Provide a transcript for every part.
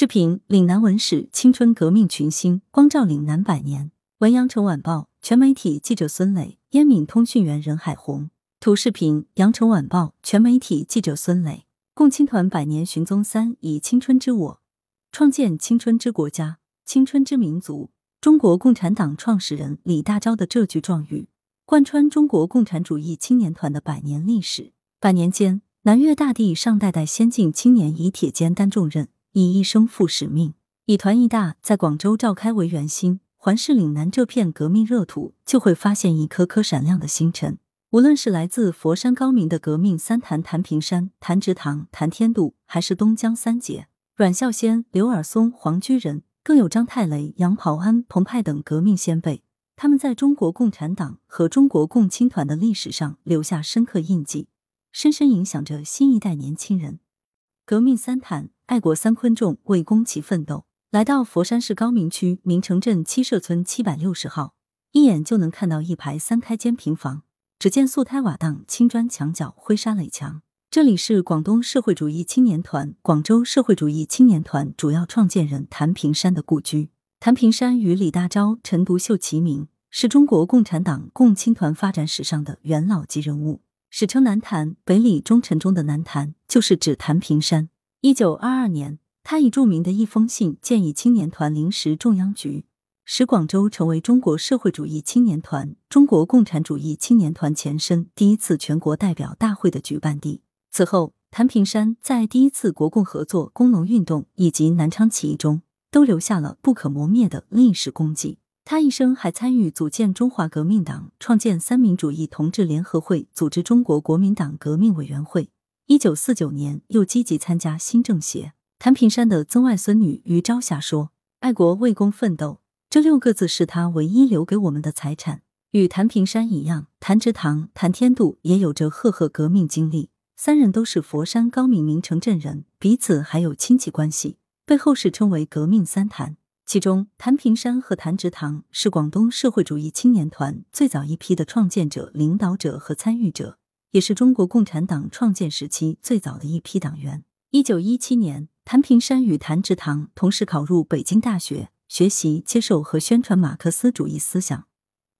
视频：岭南文史青春革命群星光照岭南百年。文阳城晚报全媒体记者孙磊，烟闽通讯员任海红。图视频：阳城晚报全媒体记者孙磊。共青团百年寻踪三，以青春之我，创建青春之国家、青春之民族。中国共产党创始人李大钊的这句状语，贯穿中国共产主义青年团的百年历史。百年间，南粤大地上代代先进青年以铁肩担重任。以一生负使命，以团一大，在广州召开为圆心，环视岭南这片革命热土，就会发现一颗颗闪亮的星辰。无论是来自佛山高明的革命三谭谭平山、谭植堂、谭天度，还是东江三杰阮孝先、刘尔松、黄居仁，更有张太雷、杨匏安、彭湃等革命先辈，他们在中国共产党和中国共青团的历史上留下深刻印记，深深影响着新一代年轻人。革命三谭。爱国三昆仲为公旗奋斗，来到佛山市高明区明城镇七社村七百六十号，一眼就能看到一排三开间平房。只见素胎瓦当、青砖墙角、灰沙垒墙。这里是广东社会主义青年团、广州社会主义青年团主要创建人谭平山的故居。谭平山与李大钊、陈独秀齐名，是中国共产党共青团发展史上的元老级人物，史称南谭。北李忠臣中的南谭，就是指谭平山。一九二二年，他以著名的一封信建议青年团临时中央局，使广州成为中国社会主义青年团、中国共产主义青年团前身第一次全国代表大会的举办地。此后，谭平山在第一次国共合作、工农运动以及南昌起义中都留下了不可磨灭的历史功绩。他一生还参与组建中华革命党，创建三民主义同志联合会，组织中国国民党革命委员会。一九四九年，又积极参加新政协。谭平山的曾外孙女于朝霞说：“爱国为公奋斗，这六个字是他唯一留给我们的财产。”与谭平山一样，谭植堂、谭天度也有着赫赫革命经历。三人都是佛山高明明城镇人，彼此还有亲戚关系，被后世称为“革命三谭”。其中，谭平山和谭植堂是广东社会主义青年团最早一批的创建者、领导者和参与者。也是中国共产党创建时期最早的一批党员。一九一七年，谭平山与谭植堂同时考入北京大学，学习、接受和宣传马克思主义思想，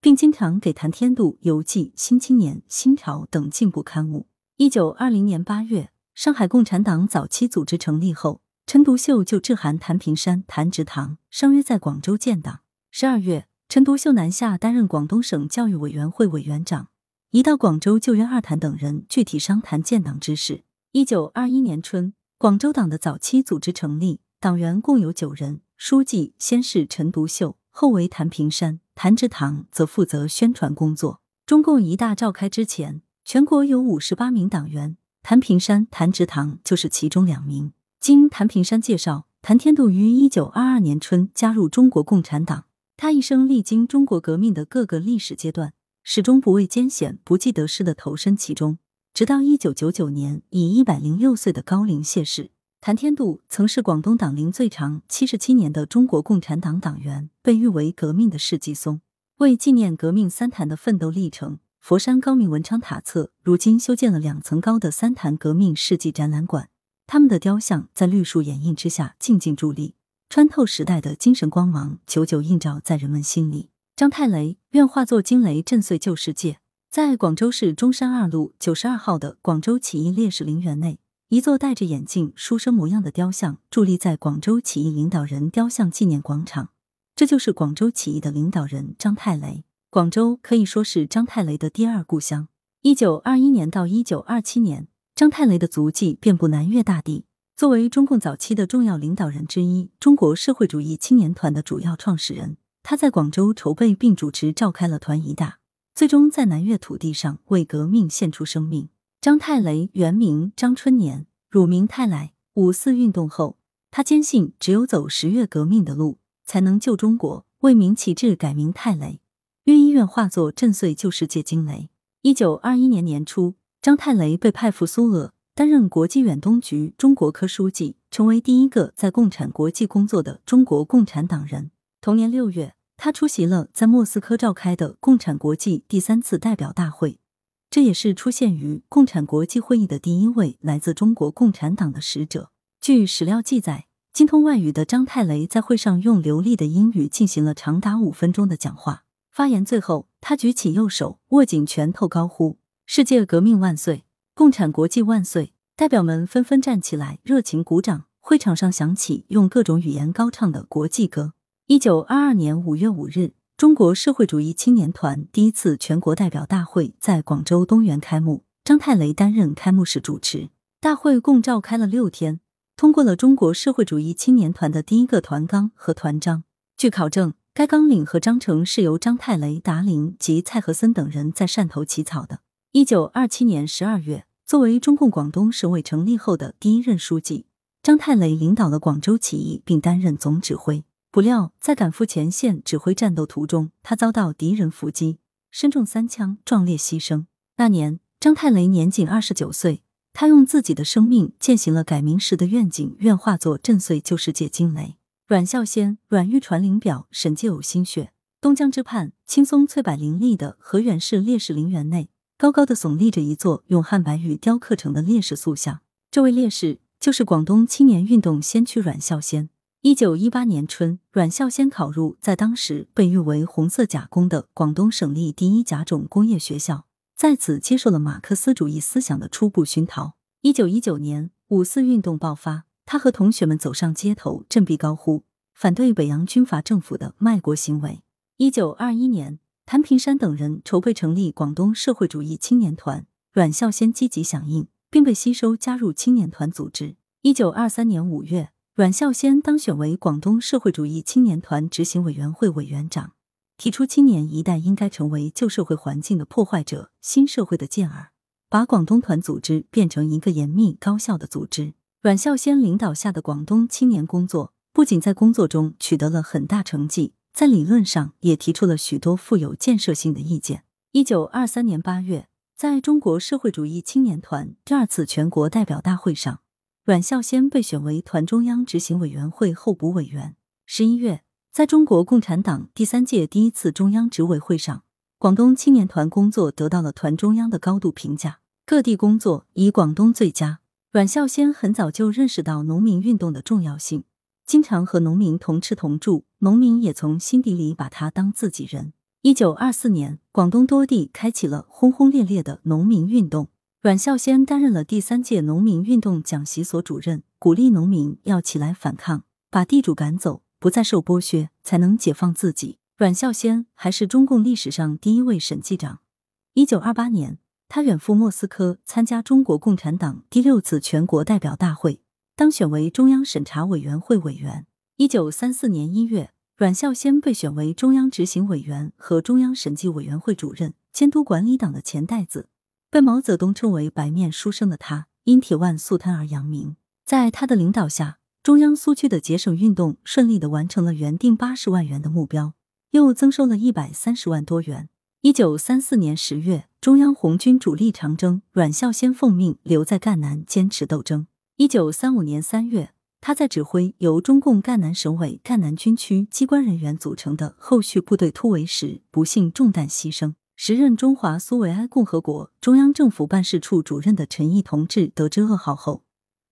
并经常给谭天度邮寄《新青年》《新潮》等进步刊物。一九二零年八月，上海共产党早期组织成立后，陈独秀就致函谭平山、谭植堂，相约在广州建党。十二月，陈独秀南下担任广东省教育委员会委员长。一到广州，就约二谭等人具体商谈建党之事。一九二一年春，广州党的早期组织成立，党员共有九人，书记先是陈独秀，后为谭平山，谭植堂则负责宣传工作。中共一大召开之前，全国有五十八名党员，谭平山、谭植堂就是其中两名。经谭平山介绍，谭天度于一九二二年春加入中国共产党，他一生历经中国革命的各个历史阶段。始终不畏艰险、不计得失的投身其中，直到一九九九年以一百零六岁的高龄谢世。谭天度曾是广东党龄最长七十七年的中国共产党党员，被誉为革命的世纪松。为纪念革命三谭的奋斗历程，佛山高明文昌塔侧如今修建了两层高的三谭革命世纪展览馆，他们的雕像在绿树掩映之下静静伫立，穿透时代的精神光芒，久久映照在人们心里。张太雷愿化作惊雷震碎旧世界。在广州市中山二路九十二号的广州起义烈士陵园内，一座戴着眼镜、书生模样的雕像伫立在广州起义领导人雕像纪念广场。这就是广州起义的领导人张太雷。广州可以说是张太雷的第二故乡。一九二一年到一九二七年，张太雷的足迹遍布南粤大地。作为中共早期的重要领导人之一，中国社会主义青年团的主要创始人。他在广州筹备并主持召开了团一大，最终在南粤土地上为革命献出生命。张太雷原名张春年，乳名太来。五四运动后，他坚信只有走十月革命的路，才能救中国，为民旗帜改名太雷，愿医院化作震碎旧世界惊雷。一九二一年年初，张太雷被派赴苏俄，担任国际远东局中国科书记，成为第一个在共产国际工作的中国共产党人。同年六月，他出席了在莫斯科召开的共产国际第三次代表大会，这也是出现于共产国际会议的第一位来自中国共产党的使者。据史料记载，精通外语的张太雷在会上用流利的英语进行了长达五分钟的讲话。发言最后，他举起右手，握紧拳头，高呼“世界革命万岁，共产国际万岁”。代表们纷纷站起来，热情鼓掌。会场上响起用各种语言高唱的国际歌。一九二二年五月五日，中国社会主义青年团第一次全国代表大会在广州东园开幕，张太雷担任开幕式主持。大会共召开了六天，通过了中国社会主义青年团的第一个团纲和团章。据考证，该纲领和章程是由张太雷、达林及蔡和森等人在汕头起草的。一九二七年十二月，作为中共广东省委成立后的第一任书记。张太雷领导了广州起义，并担任总指挥。不料，在赶赴前线指挥战斗途中，他遭到敌人伏击，身中三枪，壮烈牺牲。那年，张太雷年仅二十九岁，他用自己的生命践行了改名时的愿景，愿化作震碎旧世界惊雷。阮孝先，阮玉传灵表，沈介呕心血。东江之畔，青松翠柏林立的河源市烈士陵园内，高高的耸立着一座用汉白玉雕刻成的烈士塑像。这位烈士。就是广东青年运动先驱阮孝先。一九一八年春，阮孝先考入在当时被誉为“红色甲工”的广东省立第一甲种工业学校，在此接受了马克思主义思想的初步熏陶。一九一九年五四运动爆发，他和同学们走上街头，振臂高呼，反对北洋军阀政府的卖国行为。一九二一年，谭平山等人筹备成立广东社会主义青年团，阮孝先积极响应。并被吸收加入青年团组织。一九二三年五月，阮孝先当选为广东社会主义青年团执行委员会委员长，提出青年一代应该成为旧社会环境的破坏者、新社会的健儿，把广东团组织变成一个严密高效的组织。阮孝先领导下的广东青年工作，不仅在工作中取得了很大成绩，在理论上也提出了许多富有建设性的意见。一九二三年八月。在中国社会主义青年团第二次全国代表大会上，阮孝先被选为团中央执行委员会候补委员。十一月，在中国共产党第三届第一次中央执委会上，广东青年团工作得到了团中央的高度评价。各地工作以广东最佳。阮孝先很早就认识到农民运动的重要性，经常和农民同吃同住，农民也从心底里把他当自己人。一九二四年，广东多地开启了轰轰烈烈的农民运动。阮孝先担任了第三届农民运动讲习所主任，鼓励农民要起来反抗，把地主赶走，不再受剥削，才能解放自己。阮孝先还是中共历史上第一位审计长。一九二八年，他远赴莫斯科参加中国共产党第六次全国代表大会，当选为中央审查委员会委员。一九三四年一月。阮孝先被选为中央执行委员和中央审计委员会主任，监督管理党的钱袋子。被毛泽东称为“白面书生”的他，因铁腕肃贪而扬名。在他的领导下，中央苏区的节省运动顺利的完成了原定八十万元的目标，又增收了一百三十万多元。一九三四年十月，中央红军主力长征，阮孝先奉命留在赣南坚持斗争。一九三五年三月。他在指挥由中共赣南省委赣南军区机关人员组成的后续部队突围时，不幸中弹牺牲。时任中华苏维埃共和国中央政府办事处主任的陈毅同志得知噩耗后，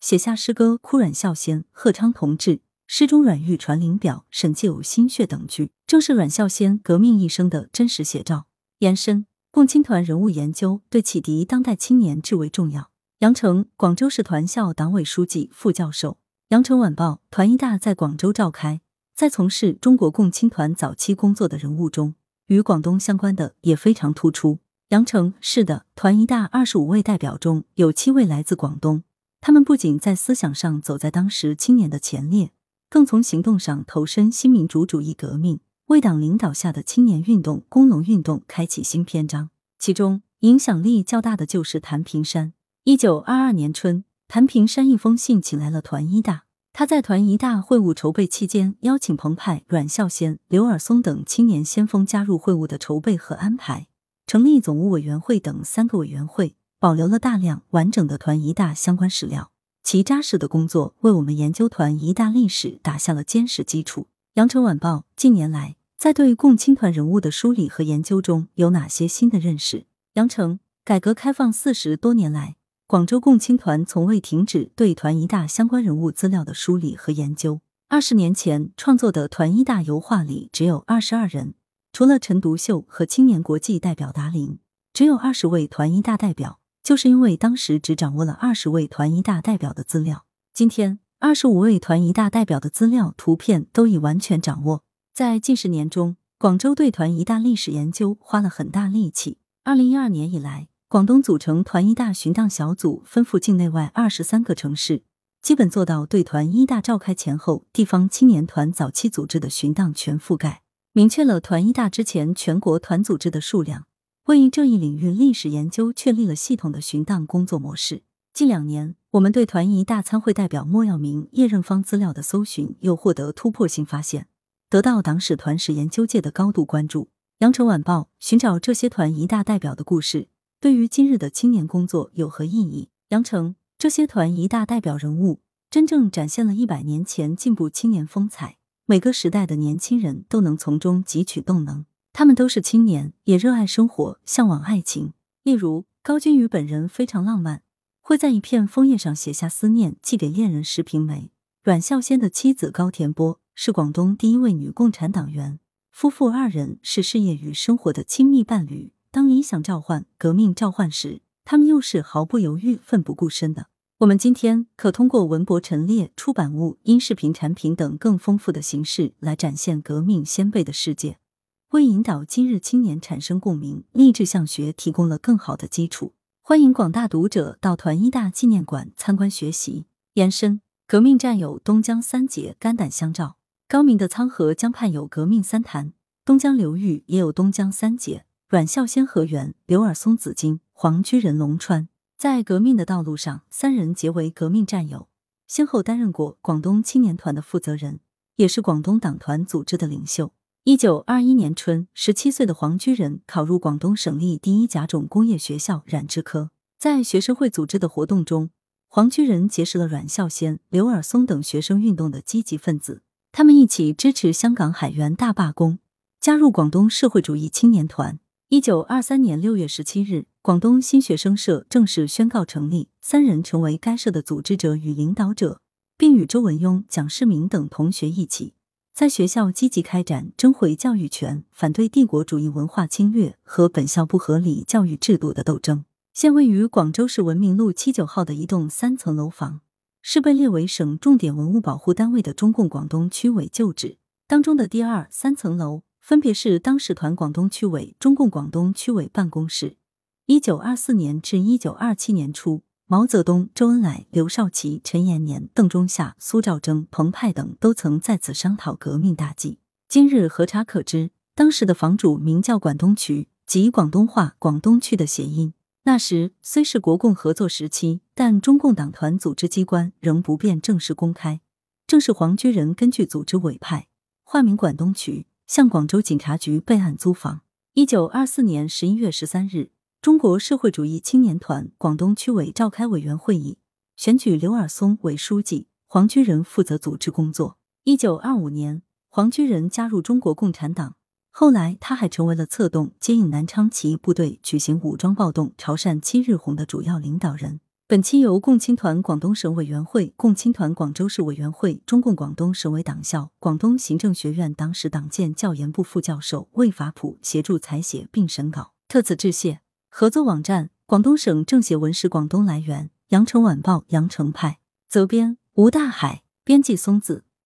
写下诗歌《哭阮孝先》，贺昌同志诗中阮玉传灵表，沈介呕心血等句，正是阮孝先革命一生的真实写照。延伸共青团人物研究对启迪当代青年至为重要。杨成，广州市团校党委书记、副教授。羊城晚报团一大在广州召开，在从事中国共青团早期工作的人物中，与广东相关的也非常突出。羊城是的，团一大二十五位代表中有七位来自广东，他们不仅在思想上走在当时青年的前列，更从行动上投身新民主主义革命，为党领导下的青年运动、工农运动开启新篇章。其中影响力较大的就是谭平山。一九二二年春。谭平山一封信请来了团一大，他在团一大会务筹备期间，邀请彭湃、阮孝先、刘尔松等青年先锋加入会务的筹备和安排，成立总务委员会等三个委员会，保留了大量完整的团一大相关史料。其扎实的工作为我们研究团一大历史打下了坚实基础。羊城晚报近年来在对共青团人物的梳理和研究中有哪些新的认识？羊城改革开放四十多年来。广州共青团从未停止对团一大相关人物资料的梳理和研究。二十年前创作的团一大油画里只有二十二人，除了陈独秀和青年国际代表达林，只有二十位团一大代表。就是因为当时只掌握了二十位团一大代表的资料，今天二十五位团一大代表的资料、图片都已完全掌握。在近十年中，广州对团一大历史研究花了很大力气。二零一二年以来，广东组成团一大巡荡小组，分赴境内外二十三个城市，基本做到对团一大召开前后地方青年团早期组织的巡荡全覆盖，明确了团一大之前全国团组织的数量。为这一领域历史研究确立了系统的巡荡工作模式。近两年，我们对团一大参会代表莫耀明、叶任芳资料的搜寻又获得突破性发现，得到党史团史研究界的高度关注。羊城晚报寻找这些团一大代表的故事，对于今日的青年工作有何意义？杨成这些团一大代表人物，真正展现了一百年前进步青年风采，每个时代的年轻人都能从中汲取动能。他们都是青年，也热爱生活，向往爱情。例如，高君宇本人非常浪漫，会在一片枫叶上写下思念，寄给恋人石平梅。阮孝先的妻子高田波是广东第一位女共产党员，夫妇二人是事业与生活的亲密伴侣。当理想召唤、革命召唤时，他们又是毫不犹豫、奋不顾身的。我们今天可通过文博陈列、出版物、音视频产品等更丰富的形式来展现革命先辈的世界。为引导今日青年产生共鸣，立志向学提供了更好的基础。欢迎广大读者到团一大纪念馆参观学习。延伸：革命战友东江三杰肝胆相照，高明的沧河江畔有革命三潭，东江流域也有东江三杰：阮孝先、何源、刘尔松、紫金、黄居仁、龙川。在革命的道路上，三人结为革命战友，先后担任过广东青年团的负责人，也是广东党团组织的领袖。一九二一年春，十七岁的黄居仁考入广东省立第一甲种工业学校染织科。在学生会组织的活动中，黄居仁结识了阮孝先、刘尔松等学生运动的积极分子。他们一起支持香港海员大罢工，加入广东社会主义青年团。一九二三年六月十七日，广东新学生社正式宣告成立，三人成为该社的组织者与领导者，并与周文雍、蒋世明等同学一起。在学校积极开展争回教育权、反对帝国主义文化侵略和本校不合理教育制度的斗争。现位于广州市文明路七九号的一栋三层楼房，是被列为省重点文物保护单位的中共广东区委旧址。当中的第二、三层楼分别是当时团广东区委、中共广东区委办公室。一九二四年至一九二七年初。毛泽东、周恩来、刘少奇、陈延年、邓中夏、苏兆征、彭湃等都曾在此商讨革命大计。今日核查可知，当时的房主名叫管东渠，即广东话“广东区”的谐音。那时虽是国共合作时期，但中共党团组织机关仍不便正式公开。正是黄居仁根据组织委派，化名管东渠，向广州警察局备案租房。一九二四年十一月十三日。中国社会主义青年团广东区委召开委员会议，选举刘尔松为书记，黄居仁负责组织工作。一九二五年，黄居仁加入中国共产党，后来他还成为了策动接应南昌起义部队举行武装暴动、潮汕七日红的主要领导人。本期由共青团广东省委员会、共青团广州市委员会、中共广东省委党校、广东行政学院党史党建教研部副教授魏法普协助采写并审稿，特此致谢。合作网站：广东省政协文史广东来源：羊城晚报羊城派，责编：吴大海，编辑：松子。